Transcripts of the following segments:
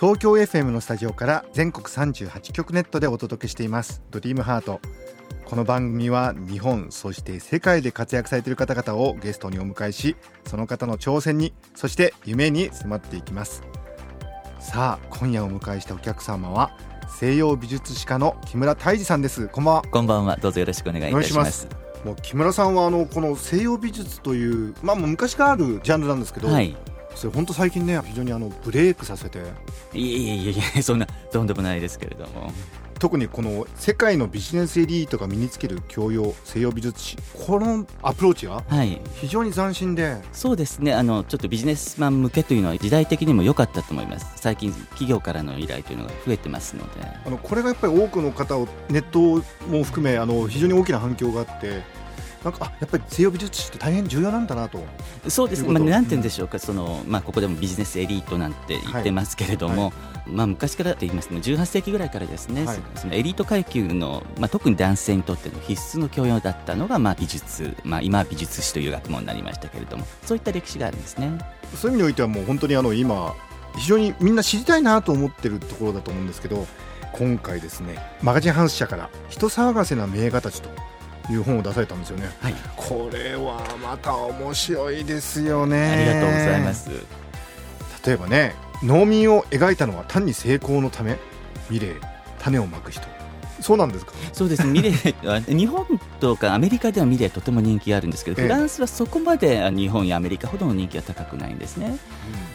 東京 FM のスタジオから全国38局ネットでお届けしていますドリームハートこの番組は日本そして世界で活躍されている方々をゲストにお迎えしその方の挑戦にそして夢に迫っていきますさあ今夜お迎えしたお客様は西洋美術史家の木村泰治さんですこんばんはこんばんは。どうぞよろしくお願いいたします。もう木村さんはあのこの西洋美術というまあ昔からあるジャンルなんですけど、はい。それ本当最近ね非常にあのブレイクさせていえいえいえいえ、そんなとんでもないですけれども。特にこの世界のビジネスエリートが身につける教養西洋美術史このアプローチがはい。非常に斬新でそうですね。あのちょっとビジネスマン向けというのは時代的にも良かったと思います。最近企業からの依頼というのが増えてますので。あのこれがやっぱり多くの方をネットも含めあの非常に大きな反響があってなんかあやっぱり西洋美術史って大変重要なんだなとそうですね。まあなんて言うんでしょうか。そのまあここでもビジネスエリートなんて言ってますけれども、はいまあ昔からって言いますと18世紀ぐらいからですね。はいそのエリート階級のまあ特に男性にとっての必須の教養だったのがまあ美術、まあ今は美術史という学問になりましたけれども、そういった歴史があるんですね。そういう意味においてはもう本当にあの今非常にみんな知りたいなと思ってるところだと思うんですけど今回ですねマガジンハウス社から「人騒がせな名画たち」という本を出されたんですよねはい。これはまた面白いですよねありがとうございます。例えばね農民を描いたのは単に成功のためミレー種をまく人そうなんですか？そうですね、ミレーは日本とかアメリカではミレーとても人気があるんですけど、ええフランスはそこまであ日本やアメリカほどの人気は高くないんですね。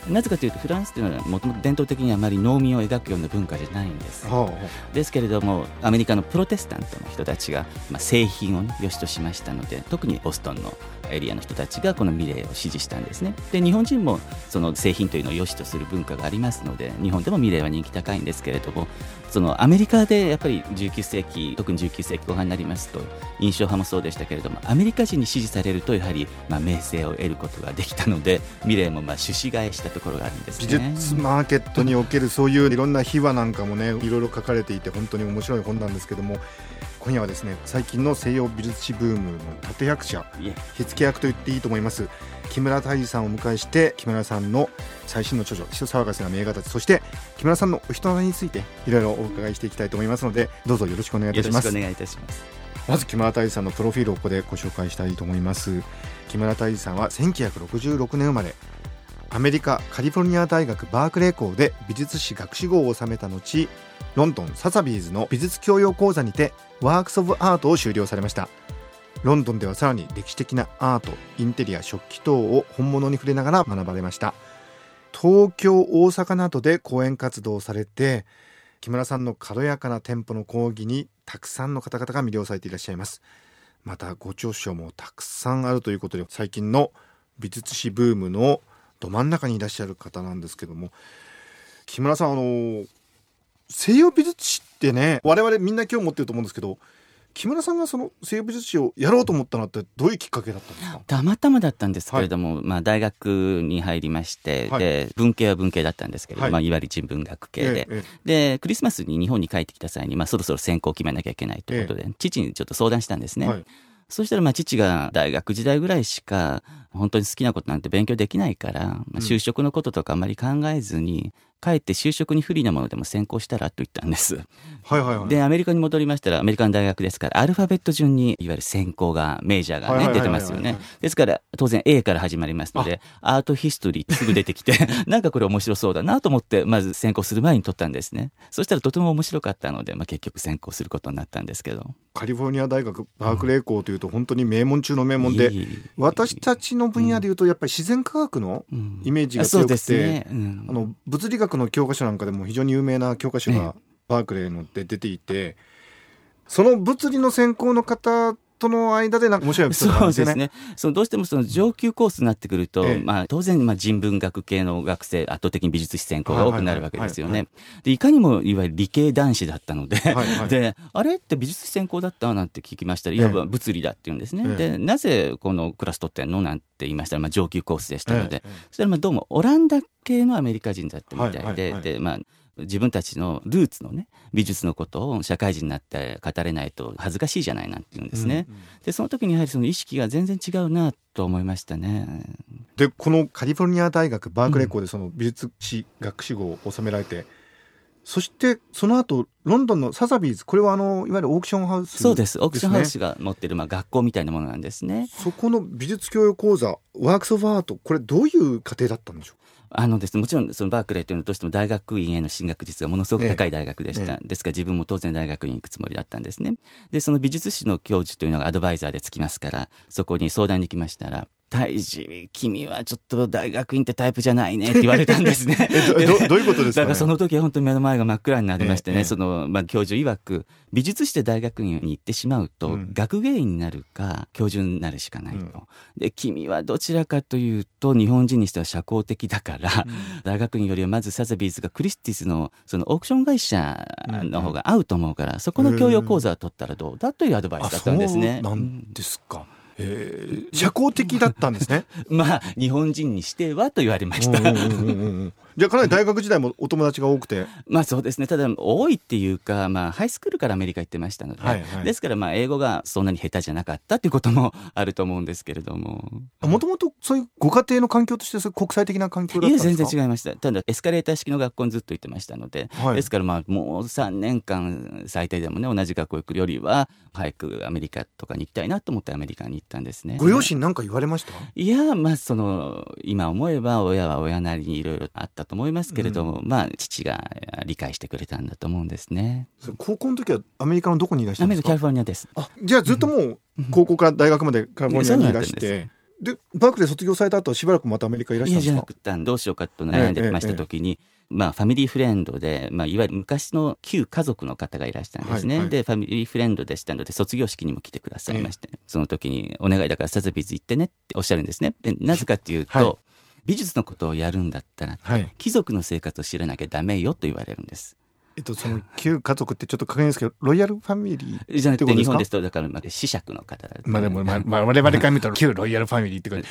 なぜかというと、フランスというのはもともと伝統的にあまり農民を描くような文化じゃないんです。はですけれども、アメリカのプロテスタントの人たちが、まあ、製品を、ね、良しとしましたので、特にボストンのエリアの人たちがこのミレーを支持したんですね。で、日本人もその製品というのを良しとする文化がありますので、日本でもミレーは人気高いんですけれども、そのアメリカでやっぱり19世紀、特に19世紀後半になりますと、印象派もそうでしたけれども、アメリカ人に支持されると、やはりまあ名声を得ることができたので、ミレーもまあ種子替えしたところがあるんです美ね。術マーケットにおけるそういういろんな秘話なんかもねいろいろ書かれていて本当に面白い本なんですけども今夜はですね最近の西洋美術史ブームの立役者火付け役と言っていいと思います木村泰治さんをお迎えして木村さんの最新の著書「人騒がせな名画たち」そして木村さんのお人柄についていろいろお伺いしていきたいと思いますのでどうぞよろしくお願いいたします。よろしくお願いいたします。まず木村泰治さんのプロフィールをここでご紹介したいと思います。木村泰治さんは1966年生まれアメリカカリフォルニア大学バークレー校で美術史学士号を収めた後ロンドンササビーズの美術教養講座にてワークス・オブ・アートを修了されました。ロンドンではさらに歴史的なアートインテリア食器等を本物に触れながら学ばれました。東京大阪などで講演活動をされて木村さんの軽やかなテンポの講義にたくさんの方々が魅了されていらっしゃいます。またご著書もたくさんあるということで最近の美術史ブームのど真ん中にいらっしゃる方なんですけども木村さんあの西洋美術史ってね我々みんな興味持ってると思うんですけど木村さんがその西洋美術史をやろうと思ったのってどういうきっかけだったんですか？たまたまだったんですけれども、まあ、大学に入りまして、はい。で文系は文系だったんですけれども、はい。いまあ、いわゆる人文学系で、ええでクリスマスに日本に帰ってきた際に、まあ、そろそろ専攻を決めなきゃいけないということで、父にちょっと相談したんですね。はい。そしたらまあ父が大学時代ぐらいしか本当に好きなことなんて勉強できないから、まあ、就職のこととかあまり考えずに、かえって就職に不利なものでも専攻したらと言ったんです。はいはいはいで、アメリカに戻りましたら、アメリカの大学ですから、アルファベット順に、いわゆる専攻が、メジャーがね、出てますよね。ですから、当然 A から始まりますので、アートヒストリーってすぐ出てきて、なんかこれ面白そうだなと思って、まず専攻する前に取ったんですね。そしたらとても面白かったので、まあ結局専攻することになったんですけど。カリフォルニア大学バークレー校というと本当に名門中の名門で私たちの分野でいうとやっぱり自然科学のうん。イメージが強くて、あの物理学の教科書なんかでも非常に有名な教科書えがバークレーので出ていてその物理の専攻の方との間でなんか面白いね。そうですね。そのどうしてもその上級コースになってくると、ええまあ当然まあ人文学系の学生、圧倒的に美術史専攻が多くなるわけですよね。で、いかにもいわゆる理系男子だったので、はいはいで、あれって美術史専攻だったなんて聞きましたら、いわば物理だって言うんですね。ええで、なぜこのクラス取ってんのなんて言いましたら、まあ上級コースでしたので、ええそしたらまあどうもオランダ系のアメリカ人だったみたいで、はいはいはいで、まあ自分たちのルーツのね美術のことを社会人になって語れないと恥ずかしいじゃないなんて言うんですね。でその時にやはりその意識が全然違うなと思いましたね。でこのカリフォルニア大学バークレー校でその美術史学士号を収められて、そしてその後ロンドンのサザビーズこれはあのいわゆるオークションハウスそうですオークションハウスねが持ってるまあ学校みたいなものなんですね。そこの美術教養講座ワークス・オブ・アートこれどういう過程だったんでしょあのですね、もちろんそのバークレーというのはどうしても大学院への進学率がものすごく高い大学でした、えですから自分も当然大学院に行くつもりだったんですねでその美術史の教授というのがアドバイザーでつきますからそこに相談に行きましたら「大治君はちょっと大学院ってタイプじゃないね」って言われたんですね。えどどどういうことですかね？だからその時は本当に目の前が真っ暗になりましてね、ええその、まあ、教授曰く美術史で大学院に行ってしまうと、うん。学芸員になるか教授になるしかないと、うん。で君はどちらかというと日本人にしては社交的だから、大学院よりはまずサザビーズがクリスティスのそのオークション会社の方が合うと思うから、そこの教養講座を取ったらどうだというアドバイスだったんですね。あそうなんですか、えー社交的だったんですねうん まあ日本人にしてはと言われました。じゃあかなり大学時代もお友達が多くて。まあそうですね。ただ多いっていうか、まあ、ハイスクールからアメリカ行ってましたので、はいはい。ですからまあ英語がそんなに下手じゃなかったっていうこともあると思うんですけれども。もともとそういうご家庭の環境としてそういう国際的な環境だいやったんですか全然違いました。ただエスカレーター式の学校にずっと行ってましたので、はい。ですからまあもう3年間最低でもね同じ学校行くよりは早くアメリカとかに行きたいなと思ってアメリカに行ったんですね。ご両親なんか言われました？いやまあその今思えば親は親なりにいろいろあったと思いますけれども、まあ父が理解してくれたんだと思うんですね。高校の時はアメリカのどこにいらっしゃアメリカカリるんですかフォルニアです。あじゃあずっともう高校から大学までカリフォルニアにいらして。でバークレー卒業された後しばらくまたアメリカいらっしゃいやじゃるんどうしようかと悩んでました時に、まあ、ファミリーフレンドで、まあ、いわゆる昔の旧家族の方がいらしたんですね、はいはい。でファミリーフレンドでしたので卒業式にも来てくださいまして、その時に「お願いだからサザビーズ行ってね」っておっしゃるんですね。でなぜかというと、はい美術のことをやるんだったらはい。貴族の生活を知らなきゃダメよと言われるんです。えっとその旧家族ってちょっと確認ですけどロイヤルファミリーじゃなくって日本ですとだからまあ子爵の方だまあでも、まあ、まあ、我々から見たら旧ロイヤルファミリーって感じ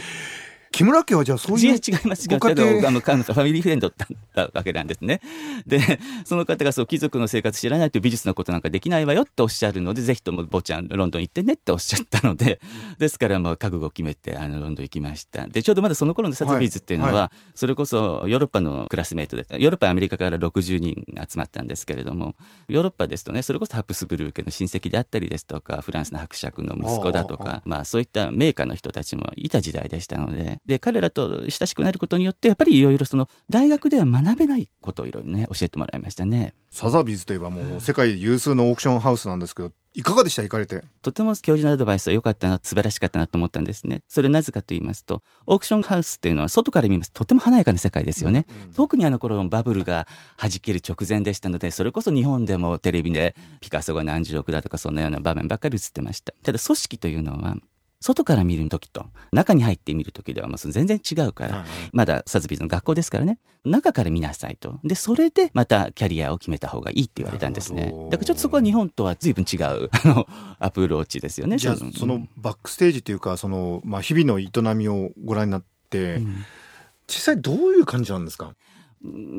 木村家はじゃあそういう違います。けど、庭あの、彼女ファミリーフレンドだったわけなんですね。で、その方がそう、貴族の生活知らないという美術のことなんかできないわよっておっしゃるので、ぜひとも坊ちゃん、ロンドン行ってねっておっしゃったので、ですからもう覚悟を決めて、あの、ロンドン行きました。で、ちょうどまだその頃のサザビーズっていうのは、はい。はそれこそヨーロッパのクラスメートで、ヨーロッパ、アメリカから60人集まったんですけれども、ヨーロッパですとね、それこそハプスブルー家の親戚であったりですとか、フランスの伯爵の息子だとか、まあそういった名家の人たちもいた時代でしたので、で、彼らと親しくなることによって、やっぱりいろいろその大学では学べないことをいろいろね、教えてもらいましたね。サザビーズといえばもう世界有数のオークションハウスなんですけどいかがでした？行かれてとても教授のアドバイスは良かった？な、素晴らしかった？なと思った？んですね。それなぜかと言いますと、オークションハウスっていうのは外から見ますととても華やかな世界ですよね。特にあの頃のバブルが弾ける直前でした？ので、それこそ日本でもテレビでピカソが何十億だとかそんなような場面ばっかり映ってました？た？だ組織というのは、外から見る時と中に入ってみる時ではもう全然違うから、はい。まだサズビーズの学校ですからね。中から見なさいと。でそれでまたキャリアを決めた方がいいって言われたんですね。だからちょっとそこは日本とは随分違う アプローチですよね。じゃあのそのバックステージというかその、まあ、日々の営みをご覧になって、うん。実際どういう感じなんですか？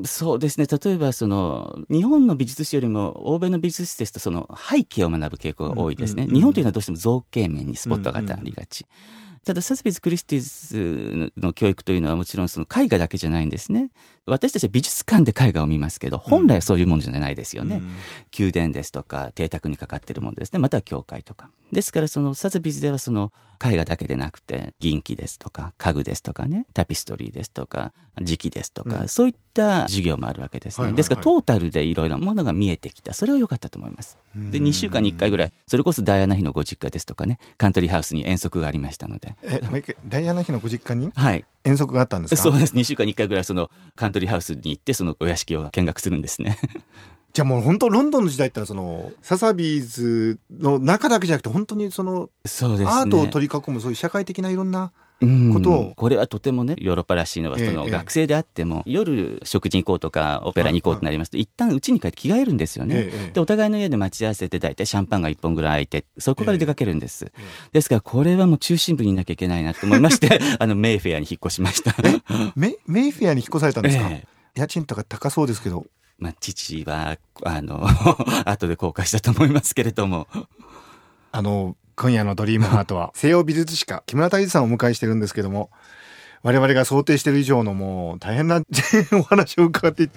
そうですね。例えばその日本の美術史よりも欧米の美術史ですとその背景を学ぶ傾向が多いですね、うんうんうん日本というのはどうしても造形面にスポットが当たりがち、ただサスビズ・クリスティーズの教育というのはもちろんその絵画だけじゃないんですね。私たちは美術館で絵画を見ますけど本来はそういうものじゃないですよね、うん。宮殿ですとか邸宅にかかってるものですね。または教会とか。ですからそのサザビズではその絵画だけでなくて銀器ですとか家具ですとかね。タピストリーですとか磁器ですとか、うん。そういった授業もあるわけですね、ですからトータルでいろいろなものが見えてきた。それは良かったと思います。で2週間に1回ぐらいそれこそダイアナ妃のご実家ですとかね。カントリーハウスに遠足がありましたのでえダイアナ妃のご実家にはい。遠足があったんですか？そうです。2週間に1回ぐらいそのカントリーハウスに行ってそのお屋敷を見学するんですね。じゃあもう本当ロンドンの時代ってそのササビーズの中だけじゃなくて本当にそのアートを取り囲むそういう社会的ないろんなうんことを。これはとてもねヨーロッパらしいのはそええの学生であっても、夜食事に行こうとかオペラに行こうとなりますと、一旦家に帰って着替えるんですよね。ええでお互いの家で待ち合わせて大体シャンパンが1本ぐらい空いてそこから出かけるんです、ですからこれはもう中心部にいなきゃいけないなと思いまして あのメイフェアに引っ越しました。メメイフェアに引っ越されたんですか、ええ。家賃とか高そうですけど。まあ、父はあの 後で後悔したと思いますけれども。あの今夜の「ドリームハートは。西洋美術史家木村太一さんをお迎えしてるんですけども我々が想定してる以上のもう大変な お話を伺って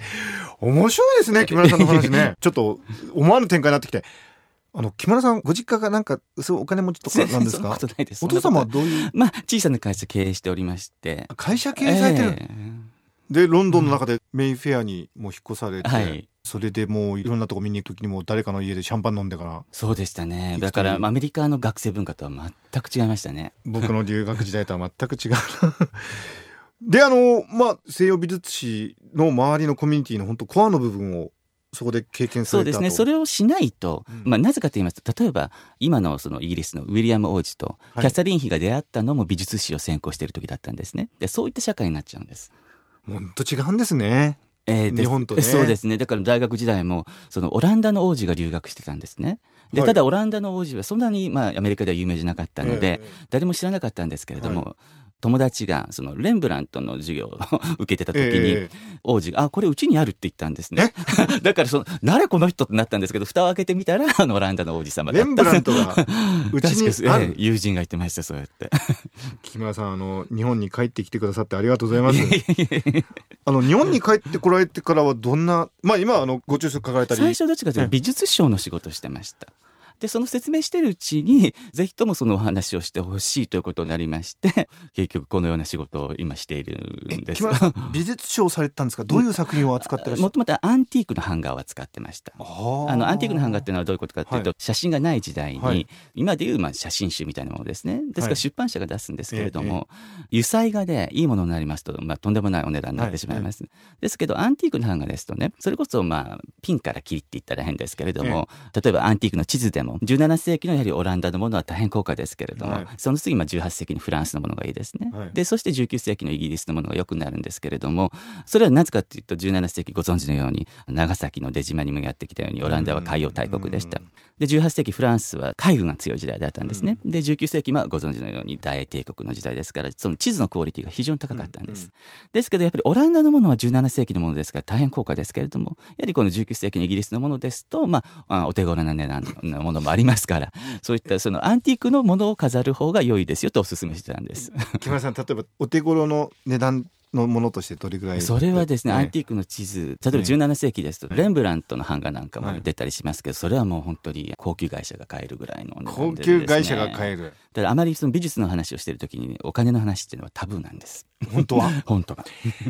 面白いですね木村さんの話ね。ちょっと思わぬ展開になってきて。あの木村さんご実家がなんかそうお金持ちとかなんですか？お父様はどういう？とまあ小さな会社経営しておりまして。会社経営されてる、ええ。でロンドンの中でメインフェアにもう引っ越されて、はいそれでもういろんなとこ見に行く時にも誰かの家でシャンパン飲んでから。そうでしたね。だからまあアメリカの学生文化とは全く違いましたね。僕の留学時代とは全く違うであのまあ西洋美術史の周りのコミュニティの本当コアの部分をそこで経験さそうですね。それをしないと、うん。まあ、なぜかと言いますと例えば今のそのイギリスのウィリアム王子とはい。キャサリン妃が出会ったのも美術史を専攻している時だったんですね。でそういった社会になっちゃうんです。本当違うんですねえーで日本とね。そうですね。だから大学時代もそのオランダの王子が留学してたんですね。ではい。ただオランダの王子はそんなに、まあ、アメリカでは有名じゃなかったので、ええ。誰も知らなかったんですけれども、友達がそのレンブラントの授業を受けてた時に、ええ。王子が「あこれうちにある」って言ったんですね。だからその誰この人？ってなったんですけど蓋を開けてみたらあのオランダの王子様だった。レンブラントが うち確にある。かええ友人が言ってましたそうやって。木村さんあの日本に帰ってきてくださってありがとうございます。あの日本に帰ってこられてからはどんなまあ今あのご著書書かれたり。最初どっちかというと美術商の仕事をしてました。でその説明してるうちに ぜひともそのお話をしてほしいということになりまして 結局このような仕事を今しているんです。美術賞をされてたんですか？どういう作品を扱ってらっしゃる？もともとアンティークの版画を扱ってました。ああのアンティークの版画っていうのはどういうことかっていうと、は写真がない時代に、はい。今でいうまあ写真集みたいなものですね。ですかはい。ら出版社が出すんですけれども、油彩画でいいものになりますと、まあ、とんでもないお値段になってしまいます、ですけどアンティークの版画ですとねそれこそまあピンから切りって言ったら変ですけれども、例えばアンティークの地図でも17世紀のやはりオランダのものは大変高価ですけれども、はい。その次まあ18世紀のフランスのものがいいですね、はい。でそして19世紀のイギリスのものがよくなるんですけれどもそれはなぜかというと17世紀ご存知のように長崎の出島にもやってきたようにオランダは海洋大国でした。で18世紀フランスは海軍が強い時代だったんですね。で19世紀はご存知のように大英帝国の時代ですからその地図のクオリティが非常に高かったんです。ですけどやっぱりオランダのものは17世紀のものですから大変高価ですけれどもやはりこの19世紀のイギリスのものですと、まあ、あお手頃な値段のものもありますからそういったそのアンティークのものを飾る方が良いですよとお勧めしてたんです。木村さん例えばお手頃の値段のものとしてどれぐらいそれはですね、ええ。アンティークの地図例えば17世紀ですと、レンブラントの版画なんかも出たりしますけど、それはもう本当に高級会社が買えるぐらいのお値段高級会社が買える。だからあまりその美術の話をしている時にお金の話っていうのはタブーなんです。本当は。本当は。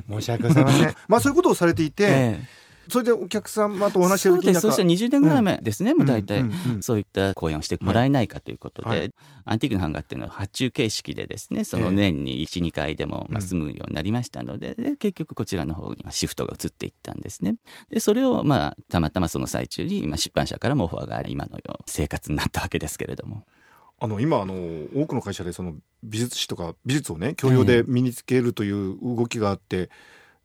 申し訳ございません。まあそういうことをされていて、ええそれでお客様とお話ししてるそうです。時になん。かそうしたら20年ぐらい前ですね、もう大体、うん。うんうんそういった講演をしてもらえないかということで、はい。アンティークの版画っていうのは発注形式でですね。その年に12回でもまあ済むようになりましたので,、で結局こちらの方にシフトが移っていったんですね。でそれをまあたまたまその最中に今出版社からもオファーがあり今のような生活になったわけですけれども。あの今あの多くの会社でその美術史とか美術をね教養で身につけるという動きがあって、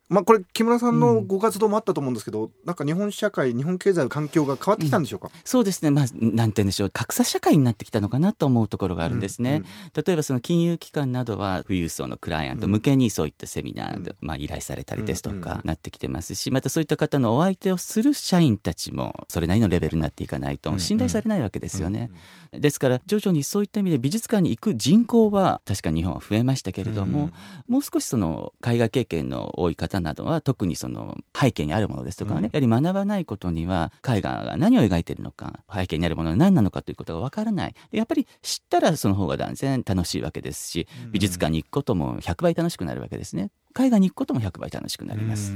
まあこれ木村さんのご活動もあったと思うんですけど、なんか日本社会日本経済の環境が変わってきたんでしょうか、そうですね。まあなんて言うんでしょう。格差社会になってきたのかなと思うところがあるんですね、例えばその金融機関などは富裕層のクライアント向けにそういったセミナーで、まあ、依頼されたりですとうんうんかなってきてますしまたそういった方のお相手をする社員たちもそれなりのレベルになっていかないと信頼されないわけですよね。ですから徐々にそういった意味で美術館に行く人口は確かに日本は増えましたけれども、もう少しその海外経験の多い方などは特にその背景にあるものですとかね、うんやはり学ばないことには絵画が何を描いてるのか背景にあるものは何なのかということがわからないやっぱり知ったらその方が断然楽しいわけですし美術館に行くことも100倍楽しくなるわけですね絵画に行くことも100倍楽しくなります。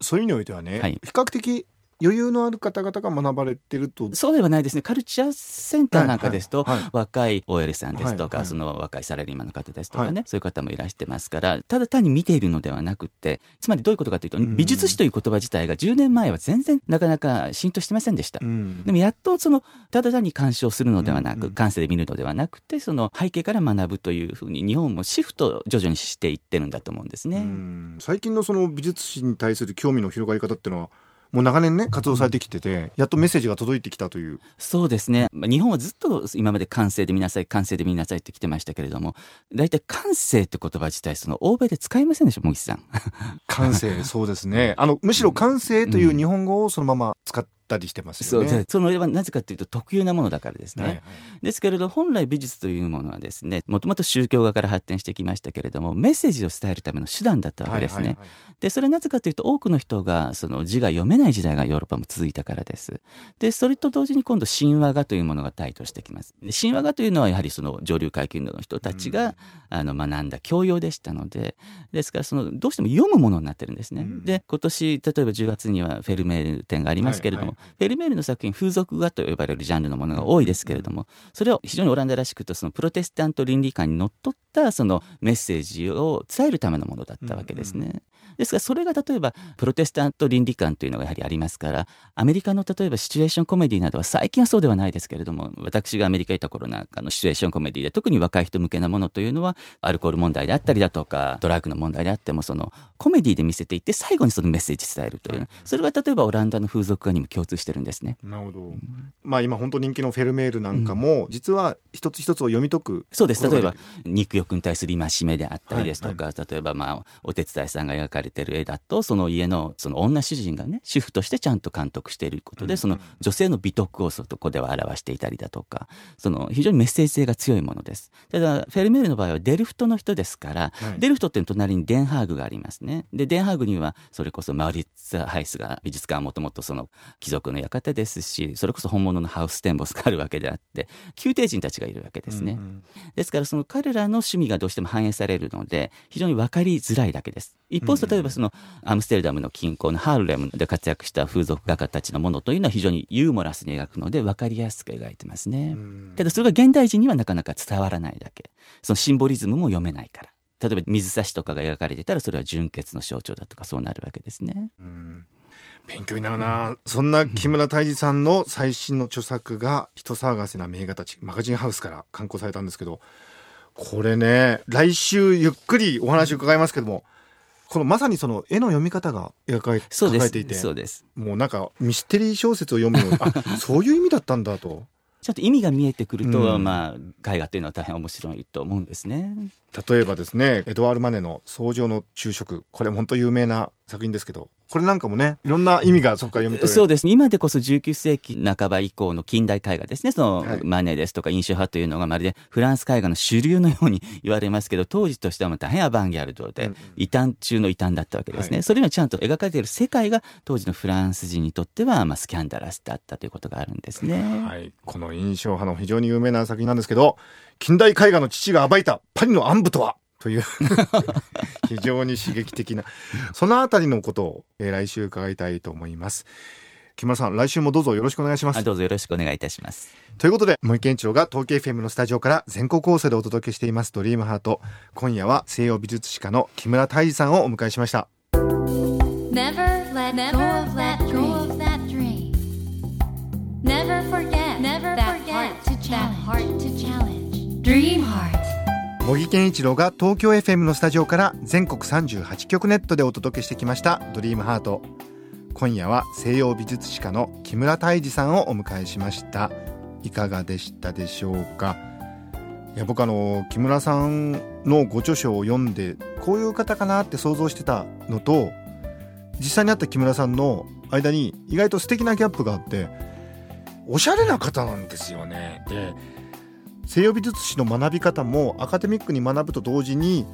そういう意味においてはね、はい比較的余裕のある方々が学ばれてると。そうではないですね。カルチャーセンターなんかですと、はいはい。はい若い OL さんですとか、はいはい。その若いサラリーマンの方ですとかね、はい。そういう方もいらしてますからただ単に見ているのではなくてつまりどういうことかというと、ん。美術史という言葉自体が10年前は全然なかなか浸透してませんでした。うん。でもやっとそのただ単に鑑賞するのではなく、うん。うん感性で見るのではなくてその背景から学ぶというふうに日本もシフト徐々にしていってるんだと思うんですね。うん。最近のその美術史に対する興味の広がり方っていうのはもう長年ね活動されてきてて、やっとメッセージが届いてきたというそうですね。まあ日本はずっと今まで感性で見なさい、感性で見なさいって来てましたけれども、大体感性って言葉自体、その欧米で使いませんでしょ、茂木さん。感性そうですねあのむしろ感性という日本語をそのまま使ったりしてますそうよね。でそのはなぜかというと特有なものだからですね。はいはいですけれど本来美術というものはですねもともと宗教画から発展してきましたけれどもメッセージを伝えるための手段だったわけですね。でそれはなぜかというと多くの人がその字が読めない時代がヨーロッパも続いたからです。でそれと同時に今度神話画というものが台頭してきます。で神話画というのはやはりその上流階級の人たちが、あの学んだ教養でしたのでですからそのどうしても読むものになってるんですね。うんで今年例えば10月にはフェルメール展がありますけれども、はいフェルメールの作品風俗画と呼ばれるジャンルのものが多いですけれどもそれを非常にオランダらしくとそのプロテスタント倫理観にのっとったそのメッセージを伝えるためのものだったわけですね。ですからそれが例えばプロテスタント倫理観というのがやはりありますからアメリカの例えばシチュエーションコメディなどは最近はそうではないですけれども私がアメリカにいた頃なんかのシチュエーションコメディで特に若い人向けなものというのはアルコール問題であったりだとかドラッグの問題であってもそのコメディで見せていって最後にそのメッセージ伝えるという。それが例えばオランダの風俗画にも共通してるんですね。なるほど、まあ今本当人気のフェルメールなんかも、実は一つ一つを読み解くそうです。例えばこ肉欲に対する戒めであったりですとか、例えばまあお手伝いさんが描かれてる絵だとその家のその女主人がね主婦としてちゃんと監督していることで、その女性の美徳をそこでは表していたりだとかその非常にメッセージ性が強いものです。ただフェルメールの場合はデルフトの人ですから、はい。デルフトっていう隣にデンハーグがありますね。でデンハーグにはそれこそマウリッツ・ハイスが美術館はもともとその貴族の館ですしそれこそ本物のハウステンボスがあるわけであって宮廷人たちがいるわけですね、うんうん。ですからその彼らの趣味がどうしても反映されるので非常に分かりづらいだけです。一方例えばそのアムステルダムの近郊のハーレムで活躍した風俗画家たちのものというのは非常にユーモラスに描くので分かりやすく描いてますね、ん。ただそれが現代人にはなかなか伝わらないだけ。そのシンボリズムも読めないから。例えば水差しとかが描かれてたらそれは純潔の象徴だとかそうなるわけですね。うん。勉強になるな。そんな木村泰治さんの最新の著作が人騒がせな名画たちマガジンハウスから刊行されたんですけどこれね来週ゆっくりお話伺いますけどもこのまさにその絵の読み方が描かれ書かれていてそうです。もうなんかミステリー小説を読むようにあ そういう意味だったんだと。ちょっと意味が見えてくると、うん。まあ絵画というのは大変面白いと思うんですね例えばですねエドワール・マネの「草上の昼食」これ本当有名な作品ですけどこれなんかもねいろんな意味がそこから読み取れる。そうです。ね今でこそ19世紀半ば以降の近代絵画ですね。その、はい。マネですとか印象派というのがまるでフランス絵画の主流のように言われますけど当時としては大変アバンギャルドで、うん。異端中の異端だったわけですね、はい。それにはちゃんと描かれている世界が当時のフランス人にとっては、まあ、スキャンダラスだったということがあるんですね。はい、この印象派の非常に有名な作品なんですけど近代絵画の父が暴いたパリの暗部とは？という。非常に刺激的な。そのあたりのことを、えー来週伺いたいと思います。木村さん来週もどうぞよろしくお願いします。あどうぞよろしくお願いいたします。ということで森健一郎が東京 FM のスタジオから全国放送でお届けしていますドリームハート。今夜は西洋美術史家の木村泰治さんをお迎えしました。Never let go of that dream. Never forget Never that forget that heart to challenge. 茂木健一郎が東京 FM のスタジオから全国38局ネットでお届けしてきました「ドリームハート。今夜は西洋美術史家の木村泰治さんをお迎えしました。いかがでしたでしょうか？いや僕あの木村さんのご著書を読んでこういう方かなって想像してたのと実際に会った木村さんの間に意外と素敵なギャップがあっておしゃれな方なんですよね。で西洋美術史の学び方もアカデミックに学ぶと同時に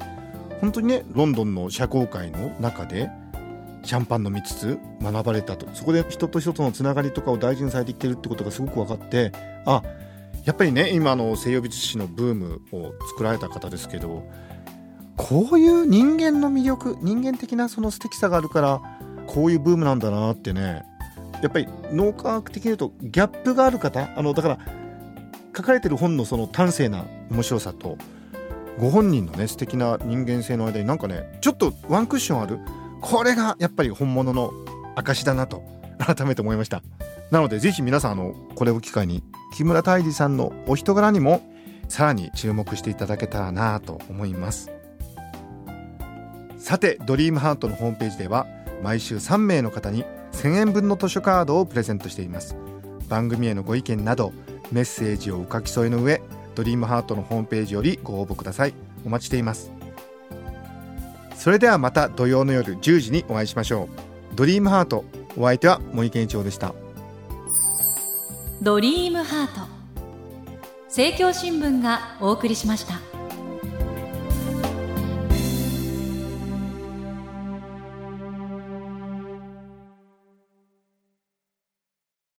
本当にねロンドンの社交界の中でシャンパン飲みつつ学ばれたと。そこで人と人とのつながりとかを大事にされてきてるってことがすごく分かってあやっぱりね今の西洋美術史のブームを作られた方ですけどこういう人間の魅力人間的なその素敵さがあるからこういうブームなんだなってねやっぱり脳科学的に言うとギャップがある方あのだから書かれてる本のその端正な面白さとご本人のね素敵な人間性の間になんかねちょっとワンクッションある。これがやっぱり本物の証だなと改めて思いました。なのでぜひ皆さんあのこれを機会に木村泰治さんのお人柄にもさらに注目していただけたらなと思います。さてドリームハートのホームページでは毎週3名の方に1000円分の図書カードをプレゼントしています。番組へのご意見などメッセージをお書き添えの上ドリームハートのホームページよりご応募ください。お待ちしています。それではまた土曜の夜10時にお会いしましょう。ドリームハートお相手は森健一郎でした。ドリームハート。政教新聞がお送りしました。